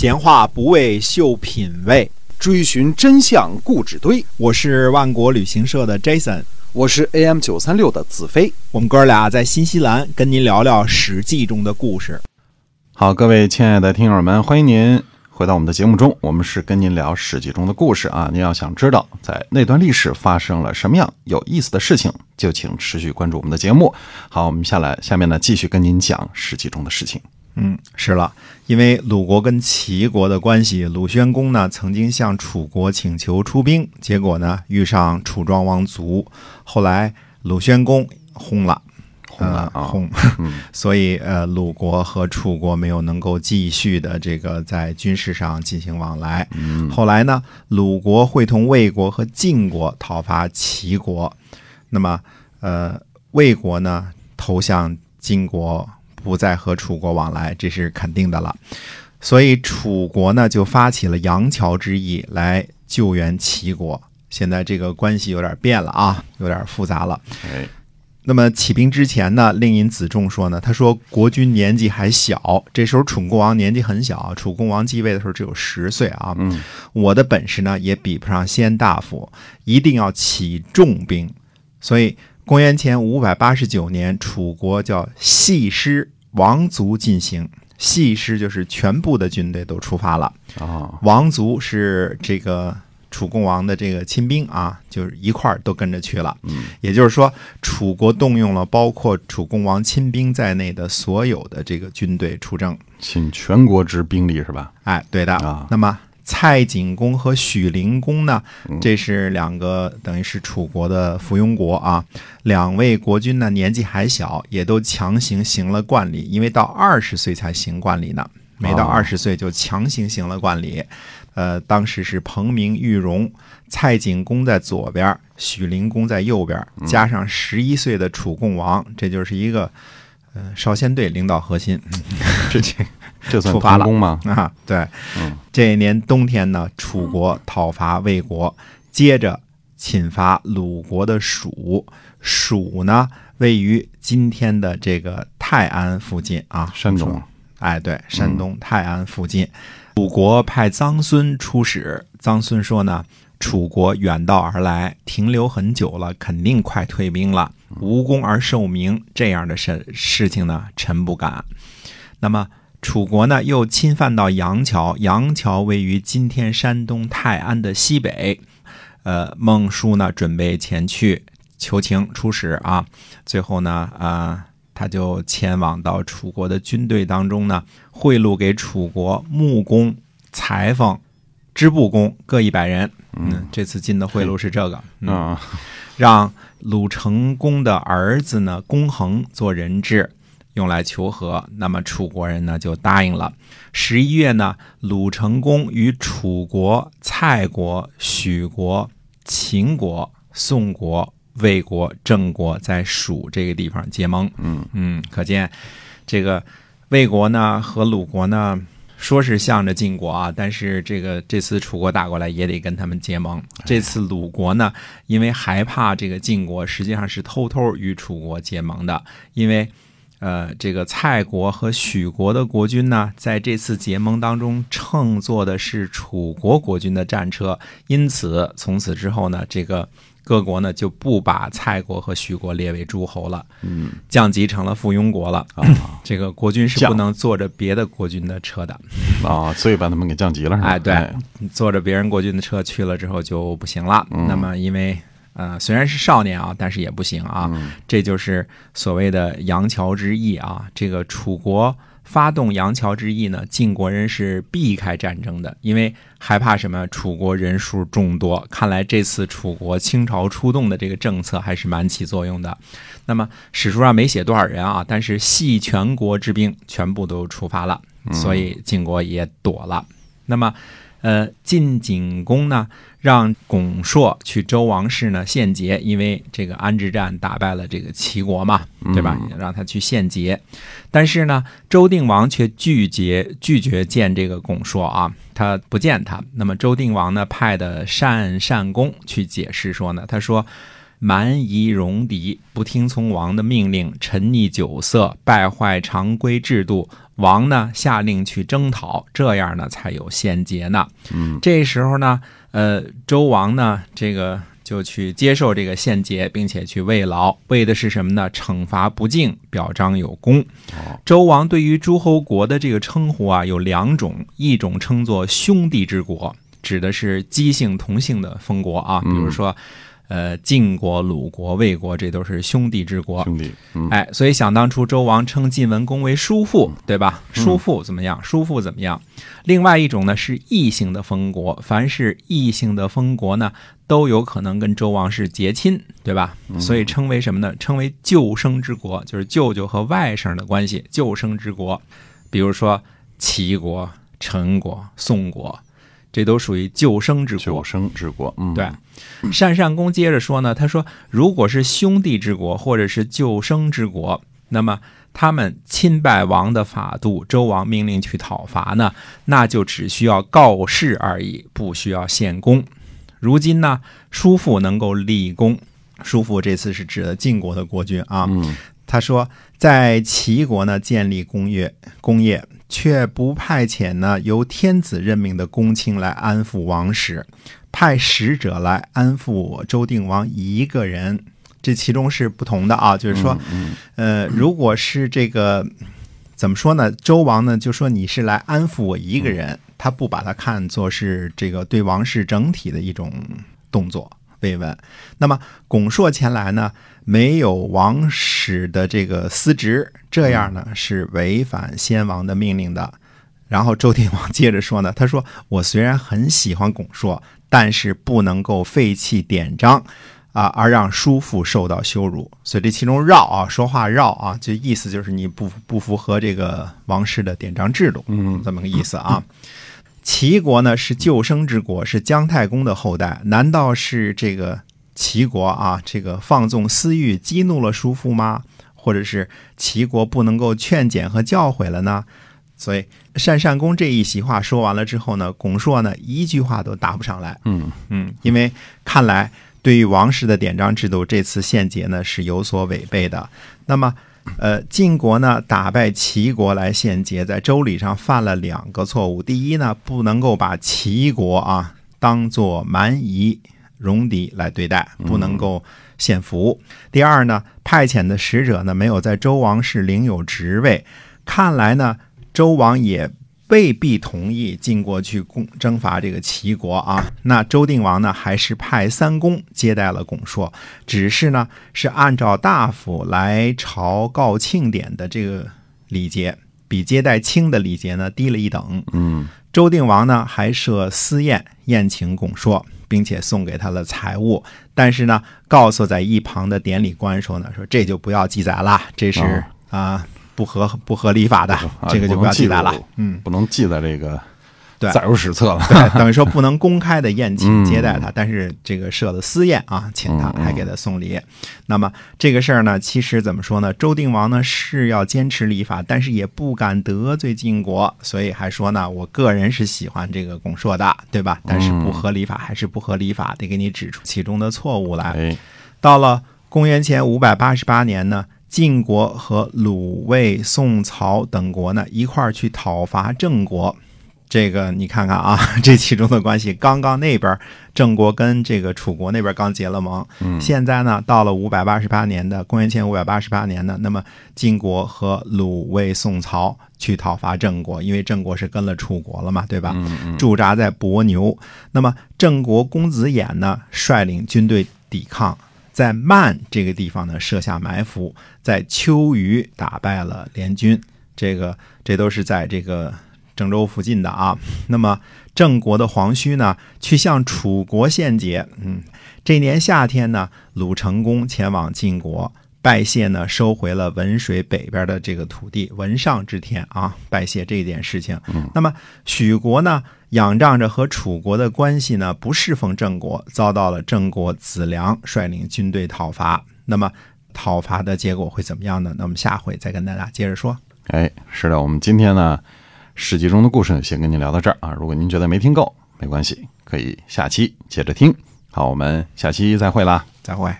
闲话不为秀品味，追寻真相故纸堆。我是万国旅行社的 Jason，我是 AM 九三六的子飞。我们哥俩在新西兰跟您聊聊《史记》中的故事。好，各位亲爱的听友们，欢迎您回到我们的节目中。我们是跟您聊《史记》中的故事啊。您要想知道在那段历史发生了什么样有意思的事情，就请持续关注我们的节目。好，我们下来下面呢，继续跟您讲《史记》中的事情。嗯，是了，因为鲁国跟齐国的关系，鲁宣公呢曾经向楚国请求出兵，结果呢遇上楚庄王卒，后来鲁宣公轰了，轰了轰，嗯所以呃鲁国和楚国没有能够继续的这个在军事上进行往来。嗯后来呢，鲁国会同魏国和晋国讨伐齐国，那么呃魏国呢投向晋国，不再和楚国往来，这是肯定的了。所以楚国呢就发起了杨桥之役来救援齐国。现在这个关系有点变了啊，有点复杂了。哎，那么起兵之前呢，令尹子重说呢，他说国君年纪还小，这时候楚共王年纪很小，楚共王继位的时候只有十岁啊。嗯，我的本事呢也比不上先大夫，一定要起重兵。所以公元前五百八十九年，楚国叫系师王族进行，系师就是全部的军队都出发了。啊，王族是这个楚共王的这个亲兵啊，就是一块儿都跟着去了。嗯，也就是说，楚国动用了包括楚共王亲兵在内的所有的这个军队出征。请全国之兵力是吧？哎，对的。啊那么蔡景公和许灵公呢嗯？这是两个等于是楚国的附庸国啊。两位国君呢年纪还小，也都强行行了冠礼，因为到二十岁才行冠礼呢，没到哦二十岁就强行行了冠礼。呃，当时是彭明、玉荣，蔡景公在左边，许灵公在右边，嗯加上十一岁的楚共王，这就是一个呃少先队领导核心。这这算出发了成功吗？啊，对，嗯这一年冬天呢，楚国讨伐魏国，接着侵伐鲁国的蜀。蜀呢，位于今天的这个泰安附近啊，山东。哎，对，山东泰安附近，鲁国派臧孙出使。臧孙说呢，楚国远道而来，停留很久了，肯定快退兵了，无功而受名，这样的事事情呢，臣不敢。那么楚国呢，又侵犯到杨桥，杨桥位于今天山东泰安的西北。呃，孟叔呢，准备前去求情出使啊，最后呢，啊、他就前往到楚国的军队当中呢，贿赂给楚国木工、裁缝、织布工各一百人。嗯，这次进的贿赂是这个。嗯，啊，让鲁成功的儿子呢公衡做人质，用来求和。那么楚国人呢就答应了。十一月呢，鲁成功与楚国、蔡国、许国、秦国、宋国、魏国、郑国在蜀这个地方结盟。嗯嗯，可见这个魏国呢和鲁国呢。说是向着晋国啊，但是这个这次楚国打过来也得跟他们结盟。这次鲁国呢，因为害怕这个晋国，实际上是偷偷与楚国结盟的。因为，呃，这个蔡国和许国的国君呢，在这次结盟当中乘坐的是楚国国君的战车，因此从此之后呢，这个各国呢就不把蔡国和徐国列为诸侯了，嗯降级成了附庸国了。啊这个国君是不能坐着别的国君的车的，啊，所以把他们给降级了是吧？哎，对，坐着别人国君的车去了之后就不行了。嗯那么因为呃虽然是少年啊，但是也不行啊。嗯这就是所谓的杨桥之役啊。这个楚国发动杨桥之役呢，晋国人是避开战争的，因为害怕什么？楚国人数众多，看来这次楚国倾巢出动的这个政策还是蛮起作用的。那么史书上没写多少人啊，但是系全国之兵全部都出发了，所以晋国也躲了。那么，呃，晋景公呢，让巩硕去周王室呢献捷，因为这个安之战打败了这个齐国嘛，对吧？让他去献捷，但是呢，周定王却拒绝拒绝见这个巩硕啊，他不见他。那么周定王呢，派的单善公去解释说呢，他说。蛮夷戎狄，不听从王的命令，沉溺酒色，败坏常规制度，王呢下令去征讨，这样呢才有献节呢。嗯，这时候呢，呃，周王呢这个就去接受这个献节，并且去慰劳，为的是什么呢？惩罚不敬，表彰有功。哦周王对于诸侯国的这个称呼啊有两种，一种称作兄弟之国，指的是姬姓同姓的封国啊，比如说。呃，晋国、鲁国、魏国，这都是兄弟之国。兄弟，嗯，哎，所以想当初周王称晋文公为叔父，对吧？叔父怎么样？叔父怎么样？另外一种呢是异姓的封国，凡是异姓的封国呢，都有可能跟周王是结亲，对吧？所以称为什么呢？称为舅生之国，就是舅舅和外甥的关系，舅生之国。比如说齐国、陈国、宋国，这都属于救生之国。救。生之国，嗯，对，单善公接着说呢，他说，如果是兄弟之国或者是救生之国，那么他们侵败王的法度，周王命令去讨伐呢，那就只需要告示而已，不需要献功。如今呢，叔父能够立功，叔父这次是指的晋国的国君啊，嗯，他说，在齐国呢建立工业工业，却不派遣呢由天子任命的公卿来安抚王室，派使者来安抚我周定王一个人。这其中是不同的啊，就是说，呃，如果是这个怎么说呢？周王呢就说你是来安抚我一个人，他不把它看作是这个对王室整体的一种动作慰问。那么巩硕前来呢，没有王室的这个司职，这样呢是违反先王的命令的。然后周天王接着说呢，他说：“我虽然很喜欢巩硕，但是不能够废弃典章。”啊，而让叔父受到羞辱，所以这其中绕啊，说话绕啊，就意思就是你不不符合这个王室的典章制度，嗯，这么个意思啊。齐国呢是救生之国，是姜太公的后代，难道是这个齐国啊，这个放纵私欲，激怒了叔父吗？或者是齐国不能够劝谏和教诲了呢？所以单善公这一席话说完了之后呢，巩硕呢一句话都答不上来。嗯嗯，因为看来对于王室的典章制度，这次献捷呢是有所违背的。那么，呃，晋国呢打败齐国来献捷，在周礼上犯了两个错误。第一呢，不能够把齐国啊当做蛮夷戎狄来对待，不能够献俘。第二呢，派遣的使者呢没有在周王室领有职位，看来呢，周王也未必同意晋国去攻征伐这个齐国啊。那周定王呢，还是派三公接待了巩硕，只是呢是按照大夫来朝告庆典的这个礼节，比接待卿的礼节呢低了一等。嗯周定王呢还设私宴宴请巩硕，并且送给他了财物，但是呢告诉在一旁的典礼官说呢，说这就不要记载了，这是哦啊、不合不合礼法的，啊这个就不要记载了。嗯，不能记在这个载入史册了。对，等于说不能公开的宴请嗯接待他，但是这个设了私宴啊，请他还给他送礼。那么这个事儿呢，其实怎么说呢？周定王呢是要坚持礼法，但是也不敢得罪晋国，所以还说呢，我个人是喜欢这个拱硕的，对吧？但是不合礼法还是不合礼法，得给你指出其中的错误来。哎，到了公元前五百八十八年呢，晋国和鲁、魏、宋、曹等国呢一块儿去讨伐郑国。这个你看看啊，这其中的关系，刚刚那边郑国跟这个楚国那边刚结了盟，嗯现在呢到了五百八十八年的公元前五百八十八年呢，那么晋国和鲁、魏、宋、曹去讨伐郑国，因为郑国是跟了楚国了嘛，对吧？嗯嗯驻扎在伯牛。那么郑国公子偃呢，率领军队抵抗，在曼这个地方呢设下埋伏，在秋余打败了联军。这个这都是在这个郑州附近的啊。那么郑国的黄须呢，去向楚国献捷。嗯，这年夏天呢，鲁成公前往晋国。拜谢呢，收回了文水北边的这个土地，文上之田啊，拜谢这件事情。那么许国呢，仰仗着和楚国的关系呢，不侍奉郑国，遭到了郑国子良率领军队讨伐。那么讨伐的结果会怎么样呢？那我们下回再跟大家接着说。哎，是的，我们今天呢，史记中的故事先跟您聊到这儿啊。如果您觉得没听够，没关系，可以下期接着听。好，我们下期再会啦。再会。